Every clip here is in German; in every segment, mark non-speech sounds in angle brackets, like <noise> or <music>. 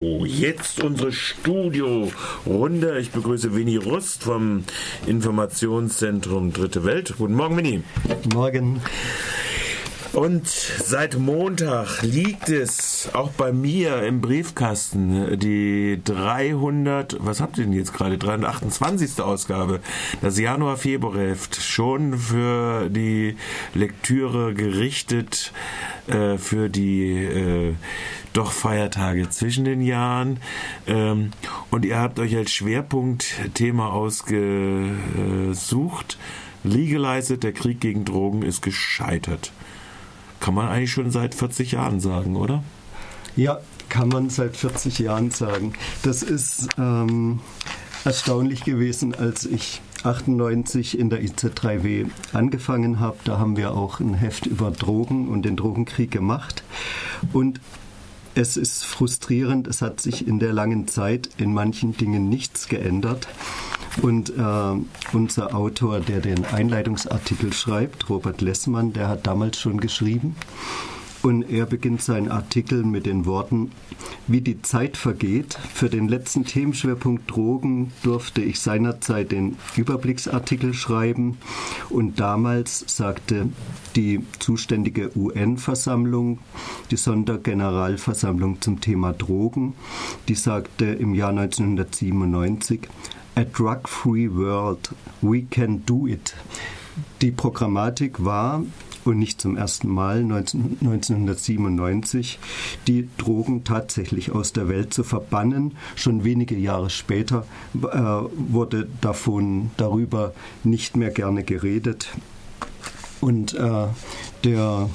Oh, jetzt unsere Studio-Runde. Ich begrüße Winnie Rust vom Informationszentrum Dritte Welt. Guten Morgen, Winnie. Guten Morgen. Und seit Montag liegt es auch bei mir im Briefkasten die 300, was habt ihr denn jetzt gerade, 328. Ausgabe, das Januar-Februar-Heft, schon für die Lektüre gerichtet, äh, für die äh, doch Feiertage zwischen den Jahren. Ähm, und ihr habt euch als Schwerpunktthema ausgesucht. Legalized, der Krieg gegen Drogen ist gescheitert. Kann man eigentlich schon seit 40 Jahren sagen, oder? Ja, kann man seit 40 Jahren sagen. Das ist ähm, erstaunlich gewesen, als ich 98 in der IZ3W angefangen habe. Da haben wir auch ein Heft über Drogen und den Drogenkrieg gemacht. Und es ist frustrierend, es hat sich in der langen Zeit in manchen Dingen nichts geändert. Und äh, unser Autor, der den Einleitungsartikel schreibt, Robert Lessmann, der hat damals schon geschrieben. Und er beginnt seinen Artikel mit den Worten, wie die Zeit vergeht. Für den letzten Themenschwerpunkt Drogen durfte ich seinerzeit den Überblicksartikel schreiben. Und damals sagte die zuständige UN-Versammlung, die Sondergeneralversammlung zum Thema Drogen, die sagte im Jahr 1997, A drug-free world, we can do it. Die Programmatik war, und nicht zum ersten Mal 19, 1997, die Drogen tatsächlich aus der Welt zu verbannen. Schon wenige Jahre später äh, wurde davon darüber nicht mehr gerne geredet. Und äh, der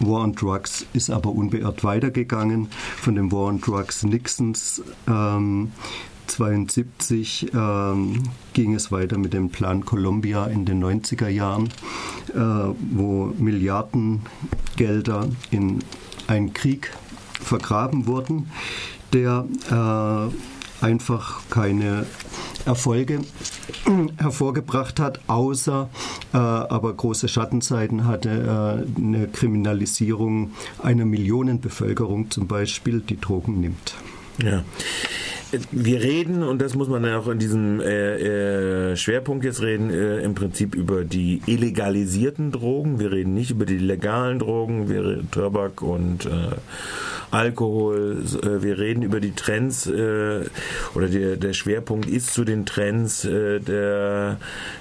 War on Drugs ist aber unbeirrt weitergegangen. Von dem War on Drugs Nixons ähm, 1972 ähm, ging es weiter mit dem Plan Columbia in den 90er Jahren, äh, wo Milliardengelder in einen Krieg vergraben wurden, der äh, einfach keine Erfolge <clears throat> hervorgebracht hat, außer äh, aber große Schattenseiten hatte äh, eine Kriminalisierung einer Millionenbevölkerung zum Beispiel, die Drogen nimmt. Ja wir reden, und das muss man ja auch in diesem äh, äh, Schwerpunkt jetzt reden, äh, im Prinzip über die illegalisierten Drogen. Wir reden nicht über die legalen Drogen, wir Tabak und äh, Alkohol. Äh, wir reden über die Trends äh, oder der, der Schwerpunkt ist zu den Trends der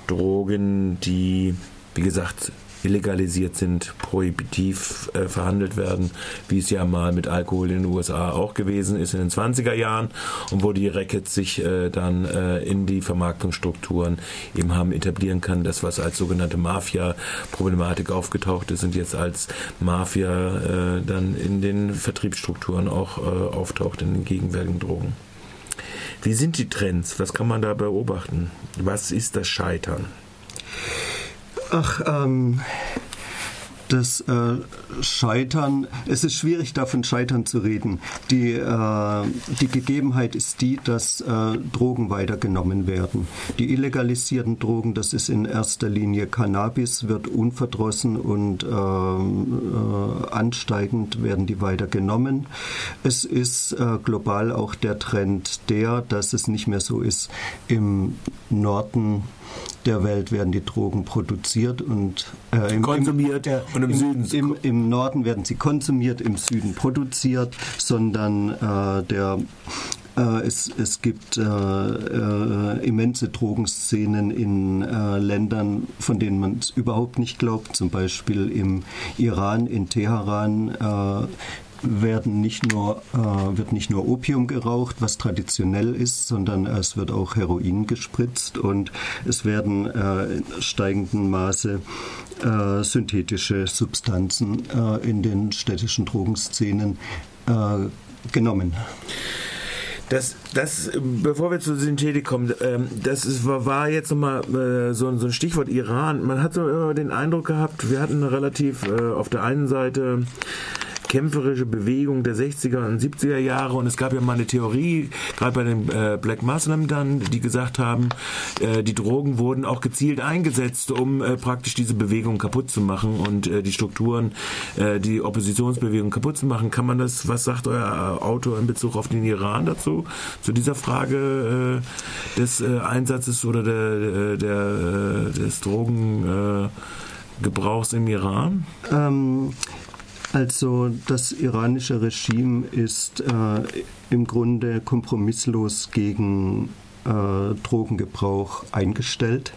Drogen, die, wie gesagt, illegalisiert sind, prohibitiv äh, verhandelt werden, wie es ja mal mit Alkohol in den USA auch gewesen ist in den 20er Jahren und wo die Rackets sich äh, dann äh, in die Vermarktungsstrukturen eben haben etablieren kann. Das, was als sogenannte Mafia-Problematik aufgetaucht ist und jetzt als Mafia äh, dann in den Vertriebsstrukturen auch äh, auftaucht, in den gegenwärtigen Drogen. Wie sind die Trends? Was kann man da beobachten? Was ist das Scheitern? Ach, ähm, das äh, Scheitern, es ist schwierig davon Scheitern zu reden. Die, äh, die Gegebenheit ist die, dass äh, Drogen weitergenommen werden. Die illegalisierten Drogen, das ist in erster Linie Cannabis, wird unverdrossen und ähm, äh, ansteigend werden die weitergenommen. Es ist äh, global auch der Trend der, dass es nicht mehr so ist, im Norden der Welt werden die Drogen produziert und äh, im, konsumiert im, und im, im Süden. Im, Im, Norden werden sie konsumiert, im Süden produziert, sondern äh, der äh, es, es, gibt äh, äh, immense Drogenszenen in äh, Ländern, von denen man es überhaupt nicht glaubt, zum Beispiel im Iran, in Teheran, äh, werden nicht nur, äh, wird nicht nur Opium geraucht, was traditionell ist, sondern es wird auch Heroin gespritzt und es werden äh, in steigendem Maße äh, synthetische Substanzen äh, in den städtischen Drogenszenen äh, genommen. Das, das, bevor wir zur Synthetik kommen, ähm, das ist, war jetzt nochmal äh, so, ein Stichwort Iran. Man hat so immer den Eindruck gehabt, wir hatten relativ auf der einen Seite kämpferische Bewegung der 60er und 70er Jahre und es gab ja mal eine Theorie, gerade bei den äh, Black Muslim dann, die gesagt haben, äh, die Drogen wurden auch gezielt eingesetzt, um äh, praktisch diese Bewegung kaputt zu machen und äh, die Strukturen, äh, die Oppositionsbewegung kaputt zu machen. Kann man das, was sagt euer Autor in Bezug auf den Iran dazu, zu dieser Frage äh, des äh, Einsatzes oder der, der, äh, des Drogengebrauchs im Iran? Ähm, also das iranische Regime ist äh, im Grunde kompromisslos gegen äh, Drogengebrauch eingestellt.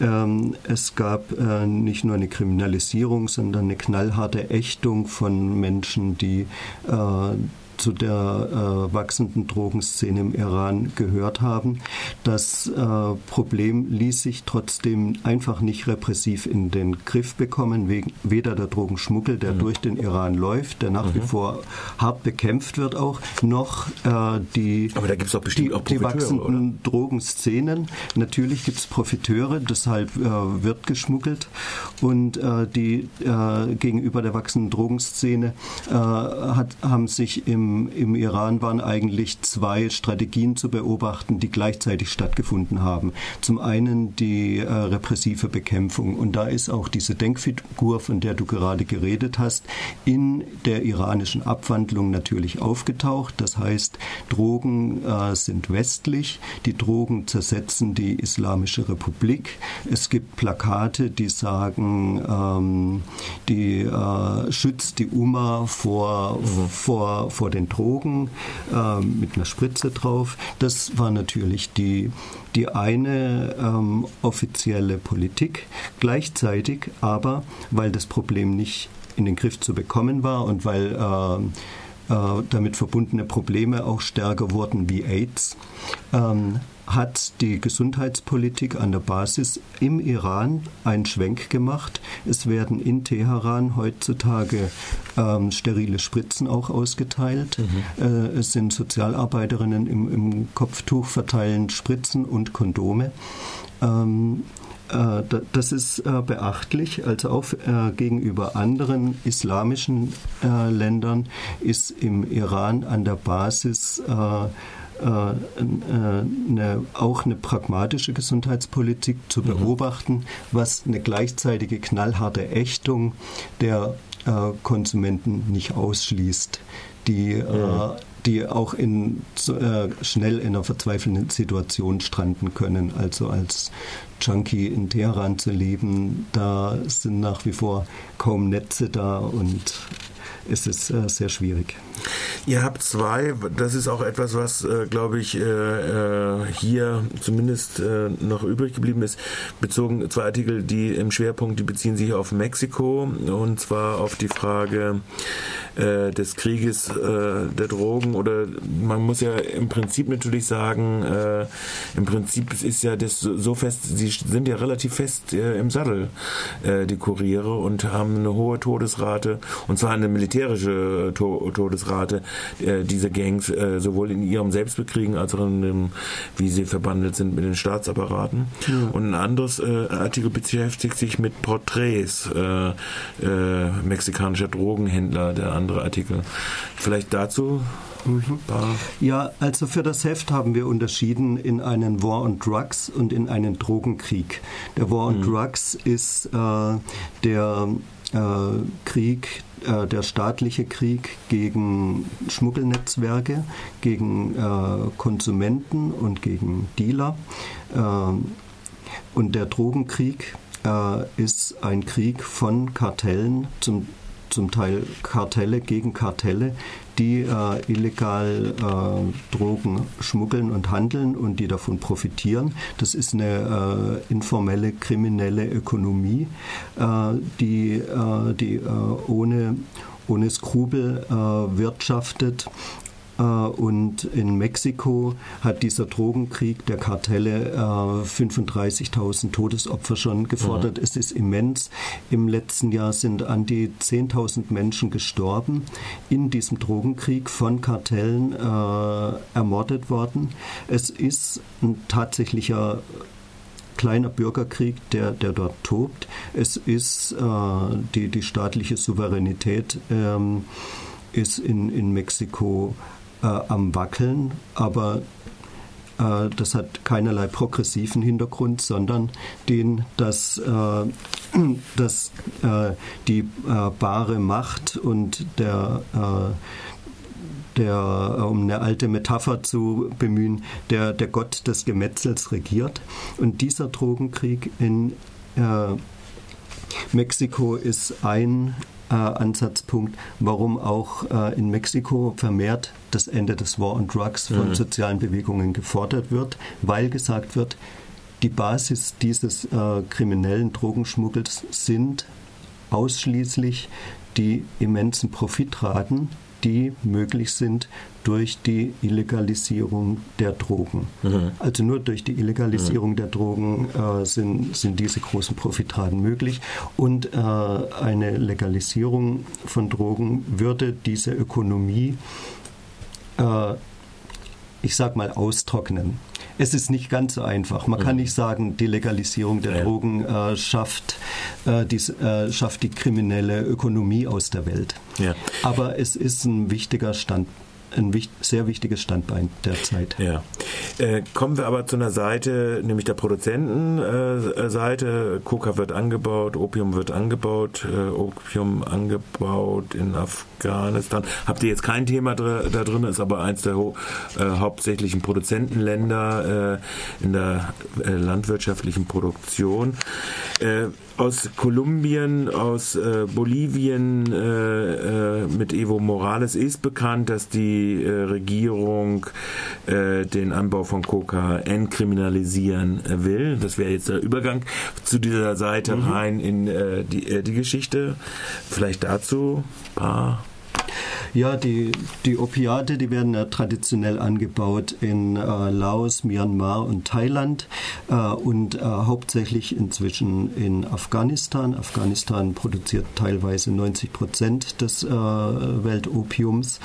Ähm, es gab äh, nicht nur eine Kriminalisierung, sondern eine knallharte Ächtung von Menschen, die äh, zu der äh, wachsenden Drogenszene im Iran gehört haben. Das äh, Problem ließ sich trotzdem einfach nicht repressiv in den Griff bekommen, wegen, weder der Drogenschmuggel, der mhm. durch den Iran läuft, der nach mhm. wie vor hart bekämpft wird auch, noch äh, die, Aber da gibt's doch bestimmt die, auch die wachsenden oder? Drogenszenen. Natürlich gibt es Profiteure, deshalb äh, wird geschmuggelt und äh, die äh, gegenüber der wachsenden Drogenszene hat, haben sich im im, Iran waren eigentlich zwei Strategien zu beobachten, die gleichzeitig stattgefunden haben. Zum einen die äh, repressive Bekämpfung. Und da ist auch diese Denkfigur, von der du gerade geredet hast, in der iranischen Abwandlung natürlich aufgetaucht. Das heißt, Drogen äh, sind westlich, die Drogen zersetzen die Islamische Republik. Es gibt Plakate, die sagen, ähm, die äh, schützt die Umma vor, mhm. vor, vor den Drogen äh, mit einer Spritze drauf. Das war natürlich die, die eine ähm, offizielle Politik. Gleichzeitig aber, weil das Problem nicht in den Griff zu bekommen war und weil äh, äh, damit verbundene Probleme auch stärker wurden wie AIDS, ähm, hat die Gesundheitspolitik an der Basis im Iran einen Schwenk gemacht. Es werden in Teheran heutzutage ähm, sterile Spritzen auch ausgeteilt. Mhm. Äh, es sind Sozialarbeiterinnen im, im, Kopftuch verteilen Spritzen und Kondome. Ähm, äh, das ist äh, beachtlich. Also auch äh, gegenüber anderen islamischen Ländern ist im Iran an der Basis äh, eine, auch eine pragmatische Gesundheitspolitik zu mhm. beobachten, was eine gleichzeitige knallharte Ächtung der äh, Konsumenten nicht ausschließt, die mhm die auch in, äh, schnell in einer verzweifelnden Situation stranden können. Also als Junkie in Teheran zu leben, da sind nach wie vor kaum Netze da und es ist äh, sehr schwierig. Ihr habt zwei, das ist auch etwas, was, äh, glaube ich, äh, äh, hier zumindest äh, noch übrig geblieben ist, bezogen zwei Artikel, die im Schwerpunkt, die beziehen sich auf Mexiko und zwar auf die Frage äh, des Krieges äh, der Drogen oder man muss ja im Prinzip natürlich sagen, im Prinzip ist ja das so fest, sie sind ja relativ fest im Sattel, die Kuriere und haben eine hohe Todesrate und zwar eine militärische Todesrate Todesrate äh, dieser Gangs äh, sowohl in ihrem Selbstbekriegen als auch in dem, wie sie verbandelt sind mit den Staatsapparaten. Ja. Und ein anderes äh, Artikel beschäftigt sich mit Porträts äh, äh, mexikanischer Drogenhändler, der andere Artikel. Vielleicht dazu. Ja, also für das Heft haben wir unterschieden in einen War on Drugs und in einen Drogenkrieg. Der War on mhm. Drugs ist äh, der äh, Krieg äh, der staatliche Krieg gegen Schmuggelnetzwerke, gegen äh, Konsumenten und gegen Dealer. Äh, und der Drogenkrieg äh, ist ein Krieg von Kartellen, zum, zum Teil Kartelle gegen Kartelle, die äh, illegal äh, Drogen schmuggeln und handeln und die davon profitieren. Das ist eine äh, informelle kriminelle Ökonomie, äh, die, äh, die äh, ohne, ohne Skrupel wirtschaftet und in Mexiko hat dieser Drogenkrieg der Kartelle 35.000 äh, Todesopfer schon gefordert. Mhm. Es ist immens. Im letzten Jahr sind an die 10.000 Menschen gestorben in diesem Drogenkrieg von Kartellen äh, ermordet worden. Es ist ein tatsächlicher kleiner Bürgerkrieg, der, der dort tobt. Es ist äh, die, die staatliche Souveränität ähm, ist in, in Mexiko äh, am Wackeln, aber äh, das hat keinerlei progressiven Hintergrund, sondern den, dass, äh, <clears throat> dass äh, die äh, bare Macht und der der, um eine alte Metapher zu bemühen, der, der Gott des Gemetzels regiert. Und dieser Drogenkrieg in äh, Mexiko ist ein äh, Ansatzpunkt, warum auch äh, in Mexiko vermehrt das Ende des War on Drugs von mhm. sozialen Bewegungen gefordert wird, weil gesagt wird, die Basis dieses äh, kriminellen Drogenschmuggels sind ausschließlich die immensen Profitraten, die möglich sind durch die Illegalisierung der Drogen. Mhm. Also nur durch die Illegalisierung mhm. der Drogen äh, sind, sind diese großen Profitraten möglich. Und äh, eine Legalisierung von Drogen würde diese Ökonomie, äh, ich sag mal, austrocknen. Es ist nicht ganz so einfach. Man kann mhm. nicht sagen, die Legalisierung der. Drogen äh, schafft, äh, die, äh, schafft die kriminelle Ökonomie aus der Welt. Ja. Aber es ist ein wichtiger Standpunkt ein sehr wichtiges Standbein der Zeit. Ja. Äh, kommen wir aber zu einer Seite, nämlich der Produzentenseite. Äh, Coca wird angebaut, Opium wird angebaut, äh, Opium angebaut in Afghanistan. Habt ihr jetzt kein Thema da drin, ist aber eins der äh, hauptsächlichen Produzentenländer in der landwirtschaftlichen Produktion aus Kolumbien, aus äh, Bolivien äh, äh, mit Evo Morales ist bekannt, dass die äh, Regierung äh, den Anbau von Coca entkriminalisieren will. Das wäre jetzt der Übergang zu dieser Seite mhm. rein in äh, die, die Geschichte. Vielleicht dazu ein paar ja, die, die Opiate, die werden ja traditionell angebaut in äh, Laos, Myanmar und Thailand äh, und äh, hauptsächlich inzwischen in Afghanistan. Afghanistan produziert teilweise 90 Prozent des äh, Weltopiums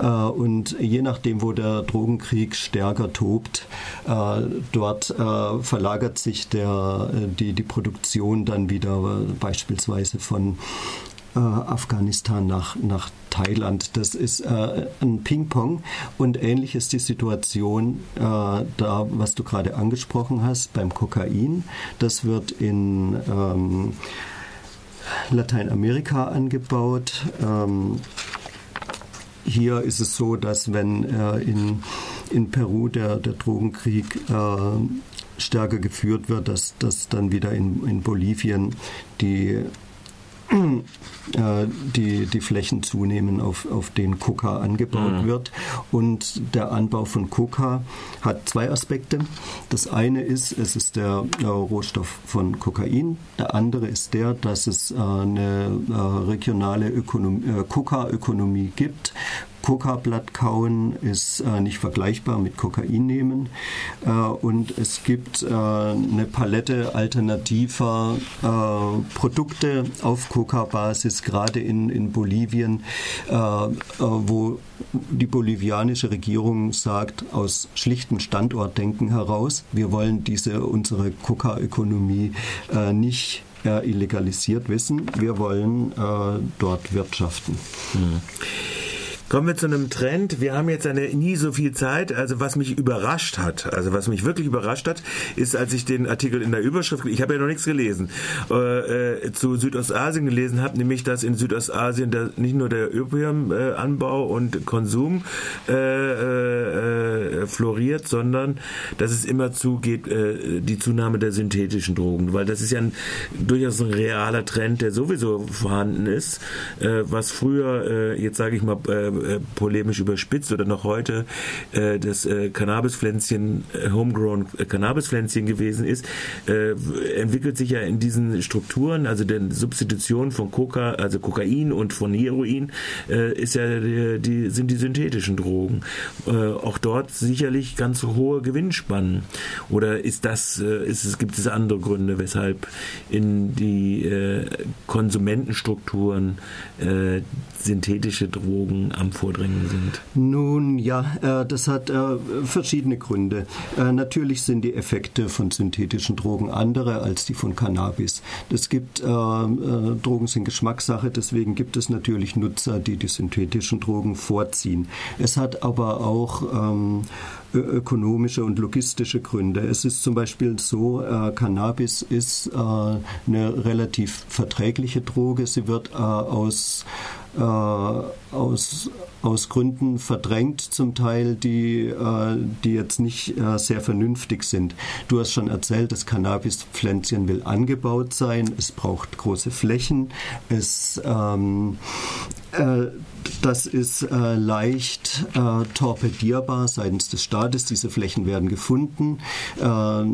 äh, und je nachdem, wo der Drogenkrieg stärker tobt, äh, dort verlagert sich der, die, die Produktion dann wieder beispielsweise von äh, Afghanistan nach, nach Thailand. Das ist äh, ein Ping-Pong und ähnlich ist die Situation äh, da, was du gerade angesprochen hast beim Kokain. Das wird in ähm, Lateinamerika angebaut. Ähm, hier ist es so, dass wenn äh, in, in Peru der, der Drogenkrieg äh, stärker geführt wird, dass, dass dann wieder in, in Bolivien die die, die Flächen zunehmen, auf, auf denen Coca angebaut mhm. wird. Und der Anbau von Coca hat zwei Aspekte. Das eine ist, es ist der äh, Rohstoff von Kokain. Der andere ist der, dass es äh, eine äh, regionale Ökonomie, äh, Coca-Ökonomie gibt, Coca-Blatt kauen ist äh, nicht vergleichbar mit Kokain nehmen. Äh, und es gibt äh, eine Palette alternativer äh, Produkte auf Coca-Basis, gerade in, in Bolivien, äh, äh, wo die bolivianische Regierung sagt, aus schlichtem Standortdenken heraus, wir wollen diese unsere Coca-Ökonomie nicht illegalisiert wissen, wir wollen dort wirtschaften. Hm. Kommen wir zu einem Trend. Wir haben jetzt eine, nie so viel Zeit. Also was mich überrascht hat, also was mich wirklich überrascht hat, ist, als ich den Artikel in der Überschrift, ich habe ja noch nichts gelesen, äh, äh, zu Südostasien gelesen habe, nämlich dass in Südostasien der, nicht nur der Opiumanbau und Konsum äh, äh, floriert, sondern dass es immer zugeht, äh, die Zunahme der synthetischen Drogen, weil das ist ja ein, durchaus ein realer Trend, der sowieso vorhanden ist, äh, was früher, äh, jetzt sage ich mal, äh, polemisch überspitzt oder noch heute äh, das äh, Cannabispflänzchen, homegrown Cannabispflänzchen gewesen ist, entwickelt sich ja in diesen Strukturen, also der Substitution von Coca, also Kokain und von Heroin, ist ja die, die, sind die synthetischen Drogen. Auch dort sicherlich ganz hohe Gewinnspannen. Oder ist das, ist gibt es andere Gründe, weshalb in die Konsumentenstrukturen synthetische Drogen am Vordringen sind? Nun ja, äh, das hat äh, verschiedene Gründe. Äh, natürlich sind die Effekte von synthetischen Drogen andere als die von Cannabis. Es gibt Drogen sind Geschmackssache, deswegen gibt es natürlich Nutzer, die die synthetischen Drogen vorziehen. Es hat aber auch ähm, ökonomische und logistische Gründe. Es ist zum Beispiel so, äh, Cannabis ist äh, eine relativ verträgliche Droge. Sie wird äh, aus äh, aus, aus Gründen verdrängt, zum Teil, die, äh, die jetzt nicht äh, sehr vernünftig sind. Du hast schon erzählt, das Cannabispflänzchen will angebaut sein, es braucht große Flächen, es ähm, äh, das ist äh, leicht äh, torpedierbar seitens des Staates. Diese Flächen werden gefunden. Äh,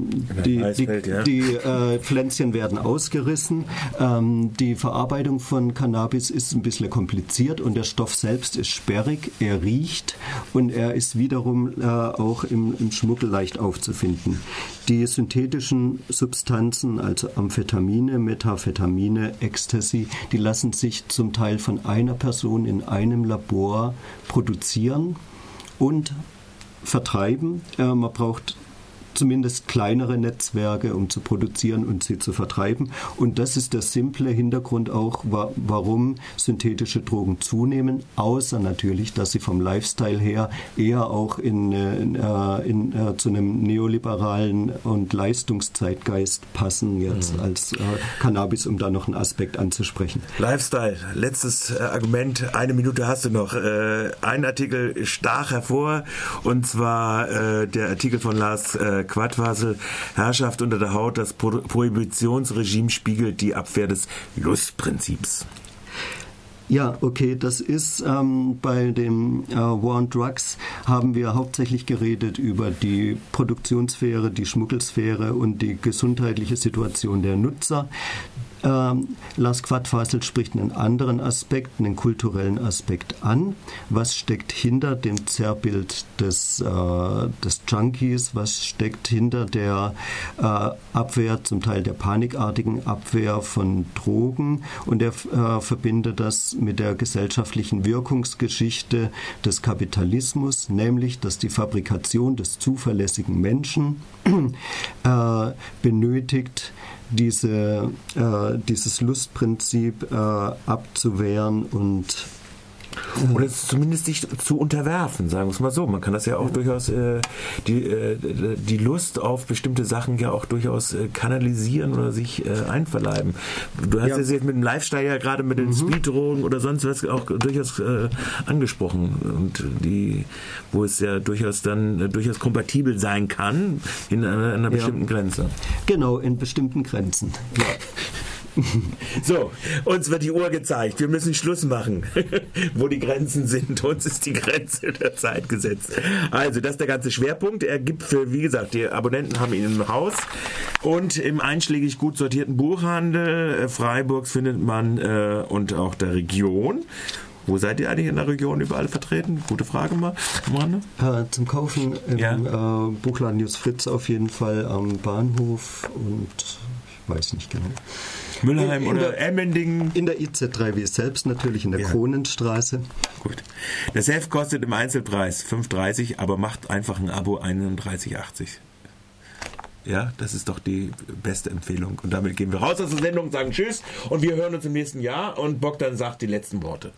die, Eisfeld, die, ja. die äh, Pflänzchen werden ausgerissen. Ähm, die Verarbeitung von Cannabis ist ein bisschen kompliziert und der Stoff selbst ist sperrig. Er riecht und er ist wiederum äh, auch im, im Schmuggel leicht aufzufinden. Die synthetischen Substanzen, also Amphetamine, Metaphetamine, Ecstasy, die lassen sich zum Teil von einer Person in einem Labor produzieren und vertreiben. Äh, man braucht zumindest kleinere Netzwerke, um zu produzieren und sie zu vertreiben. Und das ist der simple Hintergrund auch, warum synthetische Drogen zunehmen, außer natürlich, dass sie vom Lifestyle her eher auch in, in, äh, in, äh, zu einem neoliberalen und Leistungszeitgeist passen jetzt mhm. als äh, Cannabis, um da noch einen Aspekt anzusprechen. Lifestyle, letztes äh, Argument, eine Minute hast du noch. Äh, ein Artikel stach hervor und zwar der Artikel von Lars äh, Quadwasel, Herrschaft unter der Haut, das Pro Prohibitionsregime spiegelt die Abwehr des Lustprinzips. Ja, okay, das ist ähm, bei dem äh, War on Drugs haben wir hauptsächlich geredet über die Produktionssphäre, die Schmuggelsphäre und die gesundheitliche Situation der Nutzer. Ähm, Lars Quadfasel spricht einen anderen Aspekt, einen kulturellen Aspekt an. Was steckt hinter dem Zerrbild des, äh, des Junkies? Was steckt hinter der äh, Abwehr, zum Teil der panikartigen Abwehr von Drogen? Und er äh, verbindet das mit der gesellschaftlichen Wirkungsgeschichte des Kapitalismus, nämlich, dass die Fabrikation des zuverlässigen Menschen äh, benötigt, diese, äh, dieses Lustprinzip äh, abzuwehren und oder zumindest sich zu unterwerfen, sagen wir es mal so. Man kann das ja auch durchaus, äh, die, äh, die Lust auf bestimmte Sachen ja auch durchaus äh, kanalisieren oder sich äh, einverleiben. Du hast ja. jetzt mit dem Lifestyle ja gerade mit den mhm. Speeddrogen oder sonst was auch durchaus äh, angesprochen. Und die, wo es ja durchaus dann äh, durchaus kompatibel sein kann in einer, einer bestimmten ja. Grenze. Genau, in bestimmten Grenzen. Ja. <laughs> <laughs> So, uns wird die Uhr gezeigt. Wir müssen Schluss machen, <laughs> wo die Grenzen sind. Uns ist die Grenze der Zeit gesetzt. Also, das ist der ganze Schwerpunkt. Er gibt für, wie gesagt, die Abonnenten haben ihn im Haus und im einschlägig gut sortierten Buchhandel äh, Freiburgs findet man äh, und auch der Region. Wo seid ihr eigentlich in der Region überall vertreten? Gute Frage mal. Äh, zum Kaufen im ja. äh, Buchladen News Fritz auf jeden Fall am Bahnhof und ich weiß nicht genau. Müllheim in, in oder der, Emmendingen. In der IZ3W selbst natürlich, in der ja. Kronenstraße. Gut. Das Heft kostet im Einzelpreis 5,30, aber macht einfach ein Abo 31,80. Ja, das ist doch die beste Empfehlung. Und damit gehen wir raus aus der Sendung, sagen Tschüss und wir hören uns im nächsten Jahr und Bogdan sagt die letzten Worte.